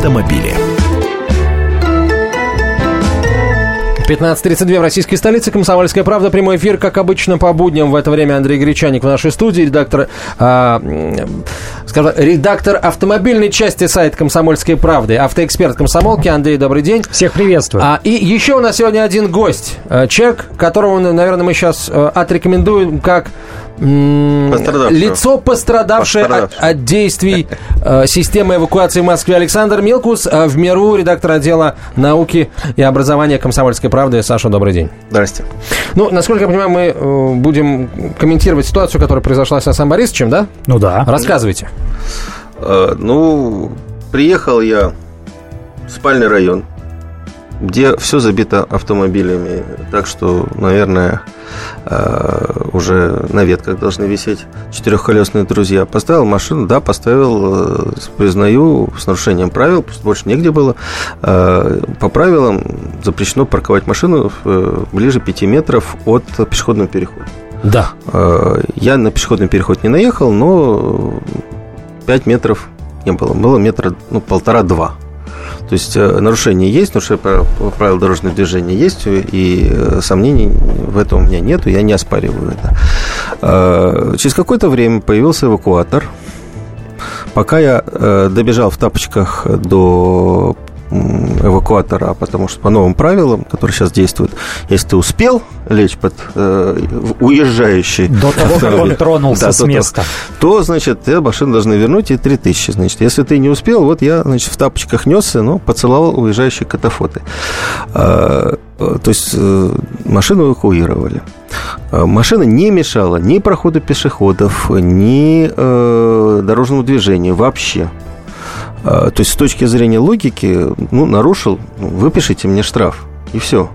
автомобили. 15.32 в российской столице. Комсомольская правда. Прямой эфир, как обычно, по будням. В это время Андрей Гречаник в нашей студии. Редактор, э, скажем, редактор автомобильной части сайта «Комсомольской правды». Автоэксперт комсомолки. Андрей, добрый день. Всех приветствую. А, и еще у нас сегодня один гость. Э, человек, которого, наверное, мы сейчас э, отрекомендуем как Пострадавшего. Лицо, пострадавшее от, от действий э, системы эвакуации в Москве. Александр Милкус, э, в МИРУ, редактор отдела науки и образования «Комсомольской правды». Саша, добрый день. Здрасте. Ну, насколько я понимаю, мы э, будем комментировать ситуацию, которая произошла с Асам Борисовичем, да? Ну да. Рассказывайте. Э, ну, приехал я в спальный район, где все забито автомобилями, так что, наверное, э, уже на ветках должны висеть четырехколесные друзья. Поставил машину, да, поставил, э, признаю, с нарушением правил, просто больше негде было. Э, по правилам запрещено парковать машину ближе 5 метров от пешеходного перехода. Да. Я на пешеходный переход не наехал, но 5 метров не было. Было метра, ну, полтора-два. То есть э, нарушение есть, нарушение прав- правил дорожного движения есть, и э, сомнений в этом у меня нету, я не оспариваю это. Э, Через какое-то время появился эвакуатор. Пока я э, добежал в тапочках до эвакуатора, потому что по новым правилам, которые сейчас действуют, если ты успел лечь под э, уезжающий До того, как он тронулся да, с места. то, значит, тебе машину должны вернуть и 3000, значит. Если ты не успел, вот я, значит, в тапочках несся, но поцеловал уезжающие катафоты. А, э, То есть э, машину эвакуировали. А, Машина не мешала ни проходу пешеходов, ни э, дорожному движению вообще. А, То есть с точки зрения логики, ну, нарушил, ну, выпишите мне штраф, и все.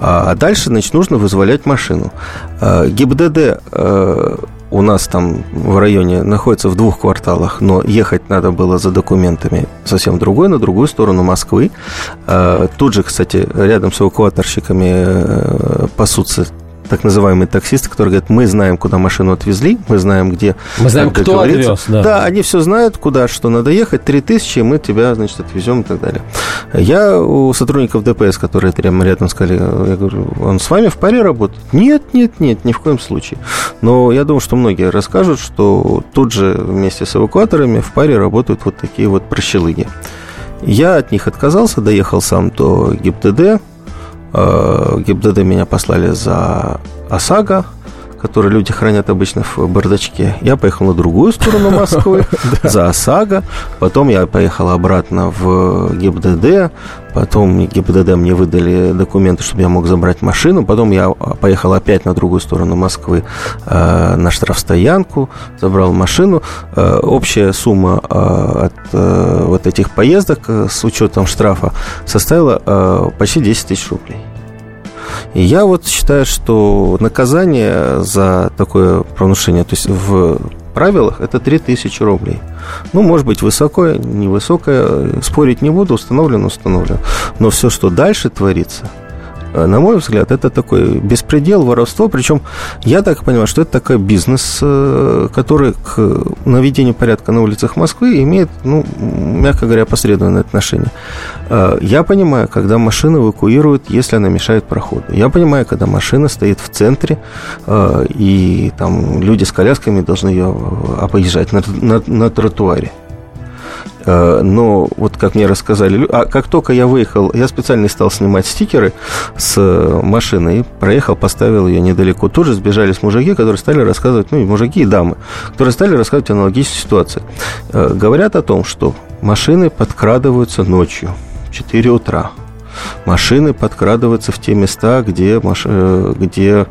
А дальше, значит, нужно вызволять машину. А, ГИБДД э, у нас там в районе находится в двух кварталах, но ехать надо было за документами совсем другой, на другую сторону Москвы. А, Тут же, кстати, рядом с эвакуаторщиками э, пасутся так называемые таксисты, которые говорят, мы знаем, куда машину отвезли, мы знаем, где... Мы знаем, кто отвез, да. Да, они все знают, куда, что надо ехать, 3000, мы тебя, значит, отвезем и так далее. Я у сотрудников ДПС, которые прямо рядом сказали, я говорю, он с вами в паре работает? Нет, нет, нет, ни в коем случае. Но я думаю, что многие расскажут, что тут же вместе с эвакуаторами в паре работают вот такие вот прощелыги. Я от них отказался, доехал сам до ГИБДД. Э, ГИБДД меня послали за ОСАГО, который люди хранят обычно в бардачке. Я поехал на другую сторону Москвы, за ОСАГО. Потом я поехал обратно в ГИБДД. Потом ГИБДД мне выдали документы, чтобы я мог забрать машину. Потом я поехал опять на другую сторону Москвы э, на штрафстоянку, забрал машину. Э, общая сумма э, от э, вот этих поездок э, с учетом штрафа составила э, почти 10 тысяч рублей. И я вот считаю, что наказание за такое правонарушение, то есть в правилах, это 3000 рублей. Ну, может быть, высокое, невысокое, спорить не буду, установлено, установлено. Но все, что дальше творится, на мой взгляд, это такой беспредел, воровство. Причем я так понимаю, что это такой бизнес, э, который к наведению порядка на улицах Москвы имеет, ну, мягко говоря, посредственное отношение. Э, Я понимаю, когда машину эвакуируют, если она мешает проходу. Я понимаю, когда машина стоит в центре, э, и там люди с колясками должны ее объезжать на, на- на тротуаре. Э, Но вот как мне рассказали, а как только я выехал, я специально стал снимать стикеры с э, машины и проехал, поставил ее недалеко. Тут же сбежались мужики, которые стали рассказывать, ну и мужики, и дамы, которые стали рассказывать аналогичную ситуацию. Э, Говорят о том, что машины подкрадываются ночью в 4 утра. Машины подкрадываются в те места, где, маш- э, где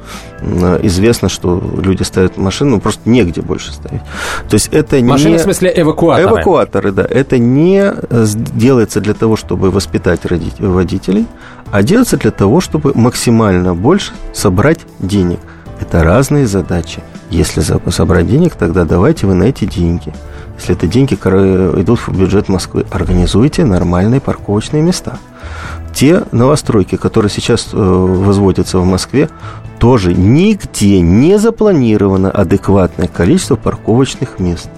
известно, что люди ставят машину, ну, просто негде больше ставить. То есть это Машины, не... в смысле, эвакуаторы. Эвакуаторы, да. Это не э, делается для того, чтобы воспитать водителей, а делается для того, чтобы максимально больше собрать денег. Это разные задачи. Если собрать денег, тогда давайте вы на эти деньги. Если это деньги, которые идут в бюджет Москвы, организуйте нормальные парковочные места. Те новостройки, которые сейчас э, возводятся в Москве, тоже нигде не запланировано адекватное количество парковочных мест.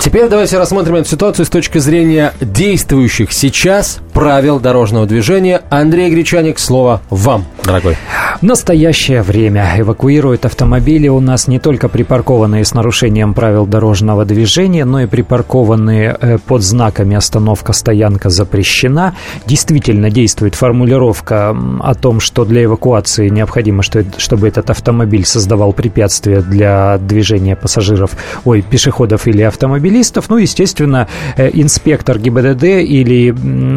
Теперь давайте рассмотрим эту ситуацию с точки зрения действующих сейчас правил дорожного движения. Андрей Гречаник, слово вам, дорогой. Настоящее время эвакуируют автомобили у нас не только припаркованные с нарушением правил дорожного движения, но и припаркованные э, под знаками «Остановка, стоянка запрещена». Действительно действует формулировка о том, что для эвакуации необходимо, чтобы этот автомобиль создавал препятствия для движения пассажиров, ой, пешеходов или автомобилистов. Ну, естественно, э, инспектор ГИБДД или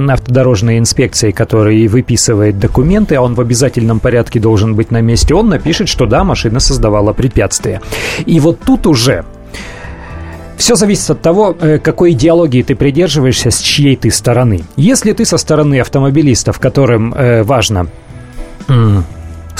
автодорожной инспекции, который выписывает документы, а он в обязательном порядке должен должен быть на месте, он напишет, что да, машина создавала препятствие. И вот тут уже все зависит от того, э, какой идеологии ты придерживаешься, с чьей ты стороны. Если ты со стороны автомобилистов, которым э, важно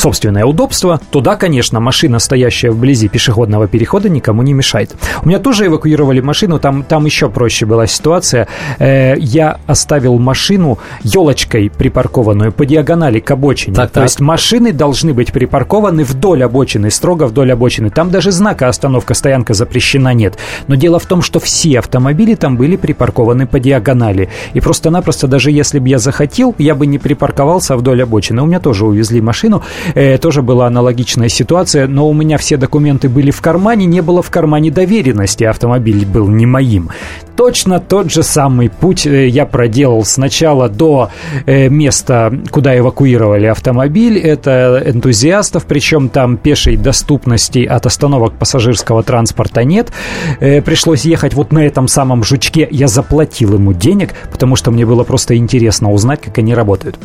собственное удобство, то да, конечно, машина, стоящая вблизи пешеходного перехода, никому не мешает. У меня тоже эвакуировали машину, там, там еще проще была ситуация. Э, я оставил машину елочкой припаркованную по диагонали к обочине. Так, то так. есть машины должны быть припаркованы вдоль обочины, строго вдоль обочины. Там даже знака остановка, стоянка запрещена нет. Но дело в том, что все автомобили там были припаркованы по диагонали. И просто-напросто, даже если бы я захотел, я бы не припарковался вдоль обочины. У меня тоже увезли машину э, тоже была аналогичная ситуация, но у меня все документы были в кармане, не было в кармане доверенности, автомобиль был не моим. Точно тот же самый путь э, я проделал сначала до э, места, куда эвакуировали автомобиль. Это энтузиастов, причем там пешей доступности от остановок пассажирского транспорта нет. Пришлось ехать вот на этом самом жучке. Я заплатил ему денег, потому что мне было просто интересно узнать, как они работают.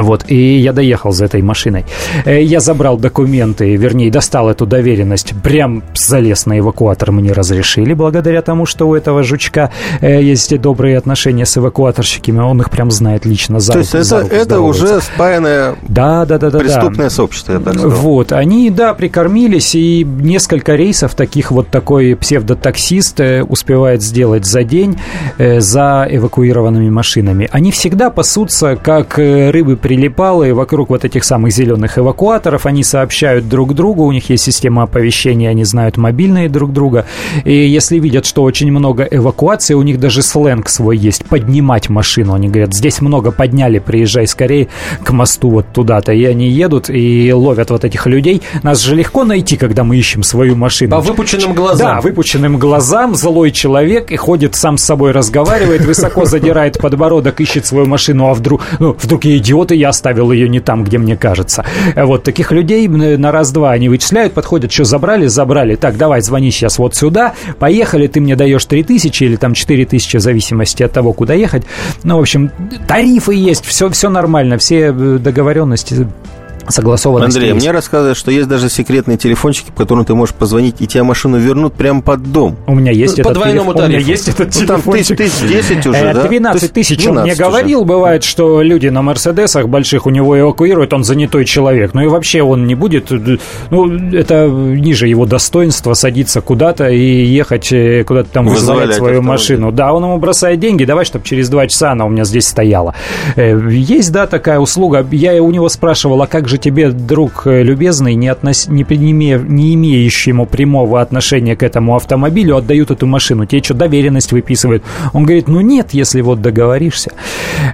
Вот, и я доехал за этой машиной. Э, я забрал документы, вернее, достал эту доверенность, прям залез на эвакуатор, мне разрешили, благодаря тому, что у этого жучка э, есть добрые отношения с эвакуаторщиками, он их прям знает лично за То есть это, это уже спаянное да, да, да, да, преступное да. сообщество, я так сказал. Вот, они, да, прикормились, и несколько рейсов таких вот такой псевдотаксист э, успевает сделать за день за эвакуированными машинами. Они всегда пасутся, как рыбы прилипало, и вокруг вот этих самых зеленых эвакуаторов они сообщают друг другу, у них есть система оповещения, они знают мобильные друг друга, и если видят, что очень много эвакуации, у них даже сленг свой есть, поднимать машину, они говорят, здесь много подняли, приезжай скорее к мосту вот туда-то, и они едут и ловят вот этих людей, нас же легко найти, когда мы ищем свою машину. По выпученным глазам. Да, выпученным глазам, злой человек, и ходит сам с собой разговаривает, высоко задирает подбородок, ищет свою машину, а вдруг, ну, вдруг я идиот, вот и я оставил ее не там, где мне кажется. Вот таких людей на раз-два они вычисляют, подходят, что забрали, забрали. Так, давай, звони сейчас вот сюда, поехали, ты мне даешь 3 тысячи или там 4 тысячи, в зависимости от того, куда ехать. Ну, в общем, тарифы есть, все, все нормально, все э, договоренности согласованности. Андрей, мне рассказывают, что есть даже секретные телефончики, по которым ты можешь позвонить, и тебя машину вернут прямо под дом. У меня есть ну, этот телефон. У меня есть этот ну, там тысяч, тысяч 10 уже, 12 да? тысяч, он мне говорил, уже. бывает, что люди на Мерседесах больших у него эвакуируют, он занятой человек. Ну и вообще он не будет, ну, это ниже его достоинства садиться куда-то и ехать э, куда-то там вызволять свою автомобиль. машину. Да, он ему бросает деньги, давай, чтобы через два часа она у меня здесь стояла. Э, есть, да, такая услуга. Я у него спрашивал, а как же тебе, друг э, любезный, не, относ... не, не, не имеющему прямого отношения к этому автомобилю, отдают эту машину. Тебе что, доверенность выписывают? Он говорит, ну нет, если вот договоришься.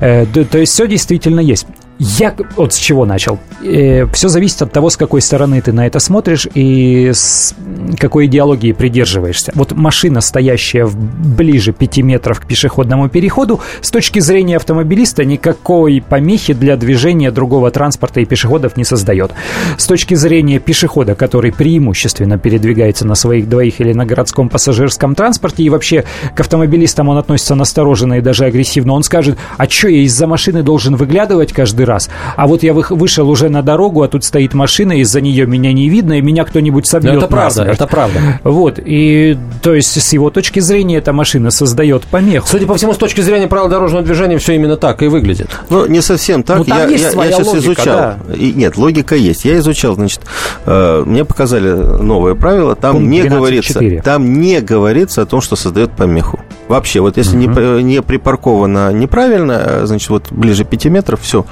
Э, то есть все действительно есть. Я вот с чего начал. Э, все зависит от того, с какой стороны ты на это смотришь и с какой идеологии придерживаешься. Вот машина, стоящая в ближе 5 метров к пешеходному переходу, с точки зрения автомобилиста никакой помехи для движения другого транспорта и пешеходов не создает. С точки зрения пешехода, который преимущественно передвигается на своих двоих или на городском пассажирском транспорте, и вообще к автомобилистам он относится настороженно и даже агрессивно, он скажет, а что я из-за машины должен выглядывать каждый раз? Раз. А вот я вышел уже на дорогу, а тут стоит машина, из-за нее меня не видно, и меня кто-нибудь собьет. это правда, это правда. Вот, и то есть с его точки зрения эта машина создает помеху. Судя по всему, с точки зрения правил дорожного движения все именно так и выглядит. Ну, не совсем так. Ну, там я, есть я, своя я сейчас логика, изучал. Да. И, нет, логика есть. Я изучал, значит, э, мне показали новое правило, там Пункт не говорится, там не говорится о том, что создает помеху. Вообще, вот если угу. не, не припарковано неправильно, э, значит, вот ближе 5 метров, все.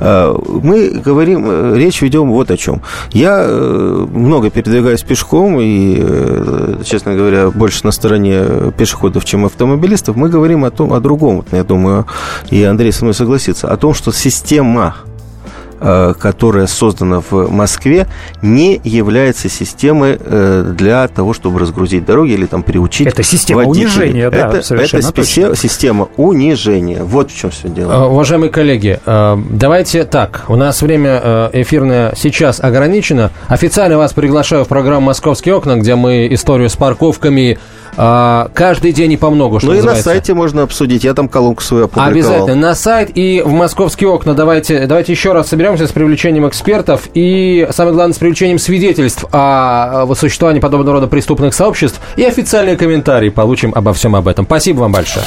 Э, мы говорим, э, речь ведем вот о чем. Я много передвигаюсь пешком, и, честно говоря, больше на стороне пешеходов, чем автомобилистов, мы говорим о том, о другом, я думаю, и Андрей со мной согласится, о том, что система Э, которая создана в Москве, не является системой э, для того, чтобы разгрузить дороги или там приучить Это система водителей. унижения, да, это, совершенно это точно. система унижения. Вот в чем все дело. Э, уважаемые коллеги, давайте так. У нас время эфирное сейчас ограничено. Официально вас приглашаю в программу «Московские окна», где мы историю с парковками а, каждый день и по много, что Ну называется. и на сайте можно обсудить, я там колонку свою опубликовал. Обязательно, на сайт и в «Московские окна» давайте, давайте еще раз соберемся с привлечением экспертов и, самое главное, с привлечением свидетельств о существовании подобного рода преступных сообществ и официальные комментарии получим обо всем об этом. Спасибо вам большое.